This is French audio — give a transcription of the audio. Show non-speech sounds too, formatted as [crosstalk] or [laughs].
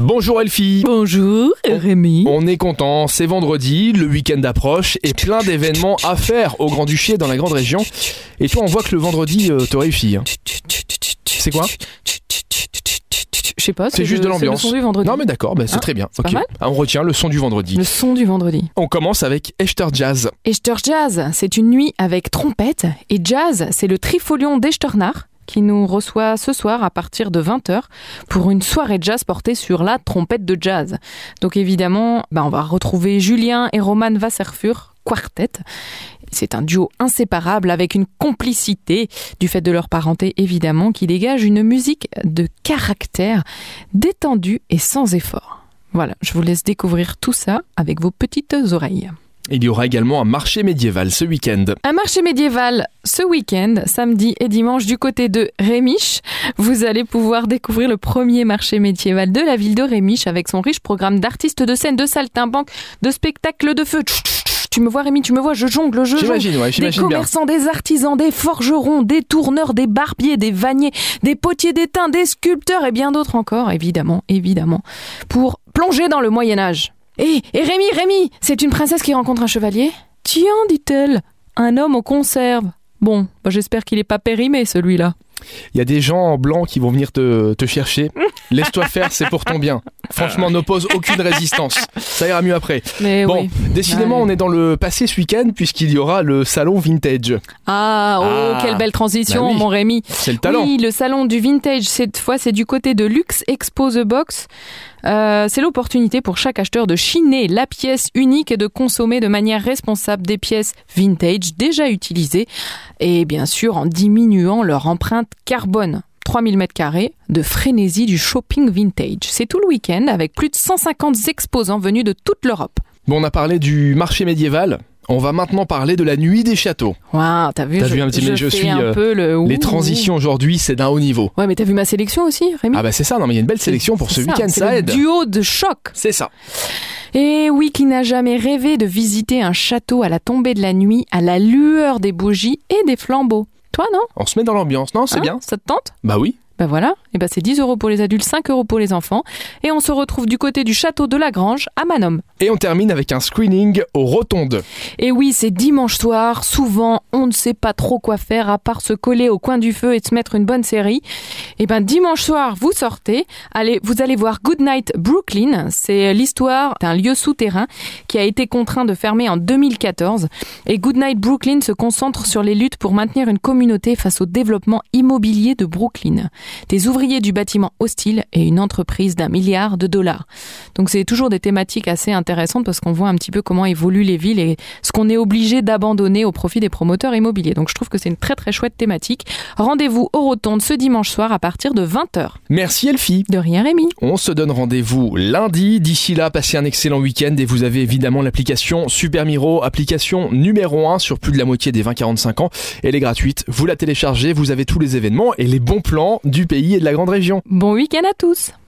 Bonjour Elfie Bonjour Rémi. On est content, c'est vendredi, le week-end approche et plein d'événements à faire au Grand-Duché et dans la grande région. Et toi on voit que le vendredi euh, te réussit. hein. C'est quoi? Je sais pas, C'est juste le- de l'ambiance. C'est le son du vendredi. Non mais d'accord, bah, c'est Hein, très bien. c'est pas Ok. mal. Ah, on retient le son du vendredi. Le son du vendredi. On commence avec Echter Jazz. Echter Jazz, c'est une nuit avec trompette. Et jazz, c'est le trifolion d'Echternach qui nous reçoit ce soir à partir de 20h pour une soirée jazz portée sur la trompette de jazz. Donc évidemment, bah, on va retrouver Julien et Roman Wasserfur, quartet. C'est un duo inséparable avec une complicité du fait de leur parenté évidemment qui dégage une musique de caractère détendue et sans effort. Voilà, je vous laisse découvrir tout ça avec vos petites oreilles. Il y aura également un marché médiéval ce week-end. Un marché médiéval ce week-end, samedi et dimanche du côté de Rémiche. Vous allez pouvoir découvrir le premier marché médiéval de la ville de Rémiche avec son riche programme d'artistes de scène, de saltimbanques, de spectacles de feu. Tu me vois Rémi, tu me vois, je jongle, je jongle. J'imagine, ouais, Des j'imagine bien. commerçants, des artisans, des forgerons, des tourneurs, des barbiers, des vanniers, des potiers d'étain, des sculpteurs et bien d'autres encore, évidemment, évidemment, pour plonger dans le Moyen Âge. Et, et Rémi, Rémi, c'est une princesse qui rencontre un chevalier Tiens, dit-elle, un homme aux conserves. Bon, bah, j'espère qu'il est pas périmé celui-là. Il y a des gens en blanc qui vont venir te, te chercher. [laughs] Laisse-toi faire, c'est pour ton bien. Franchement, n'oppose aucune résistance. Ça ira mieux après. Mais Bon, oui. décidément, Ouais. on est dans le passé ce week-end puisqu'il y aura le salon vintage. Ah, oh, Ah. quelle belle transition, Bah oui. mon Rémi. C'est le talent. Oui, le salon du vintage, cette fois, c'est du côté de Lux Expo The Box. Euh, c'est l'opportunité pour chaque acheteur de chiner la pièce unique et de consommer de manière responsable des pièces vintage déjà utilisées et bien sûr en diminuant leur empreinte carbone. 3000 mètres carrés de frénésie du shopping vintage. C'est tout le week-end avec plus de 150 exposants venus de toute l'Europe. Bon, on a parlé du marché médiéval. On va maintenant parler de la nuit des châteaux. Waouh, t'as vu, T'as je, vu un petit- je je suis, un euh, peu le Les transitions aujourd'hui, c'est d'un haut niveau. Ouais, mais t'as vu ma sélection aussi, Rémi? Ah bah c'est ça, non mais il y a une belle sélection pour ce ça, week-end, c'est ça le aide. Duo de choc. C'est ça. Et oui, qui n'a jamais rêvé de visiter un château à la tombée de la nuit, à la lueur des bougies et des flambeaux Toi, non? On se met dans l'ambiance, non? C'est Hein bien. Ça te tente? Bah oui. Ben voilà, et ben c'est 10 euros pour les adultes, 5 euros pour les enfants. Et on se retrouve du côté du château de la Grange à Manom. Et on termine avec un screening aux rotondes. Et oui, c'est dimanche soir. Souvent, on ne sait pas trop quoi faire à part se coller au coin du feu et se mettre une bonne série. Et ben dimanche soir, vous sortez, allez, vous allez voir Goodnight Brooklyn. C'est l'histoire d'un lieu souterrain qui a été contraint de fermer en 2014. Et Goodnight Brooklyn se concentre sur les luttes pour maintenir une communauté face au développement immobilier de Brooklyn. Des ouvriers du bâtiment hostile et une entreprise d'un milliard de dollars. Donc c'est toujours des thématiques assez intéressantes parce qu'on voit un petit peu comment évoluent les villes et ce qu'on est obligé d'abandonner au profit des promoteurs immobiliers. Donc je trouve que c'est une très très chouette thématique. Rendez-vous au Rotonde ce dimanche soir à partir de 20h. Merci Elfie. De rien Rémi. On se donne rendez-vous lundi. D'ici là, passez un excellent week-end et vous avez évidemment l'application Super Miro, application numéro 1 sur plus de la moitié des 20-45 ans. Elle est gratuite. Vous la téléchargez, vous avez tous les événements et les bons plans du pays et de la grande région. Bon week-end à tous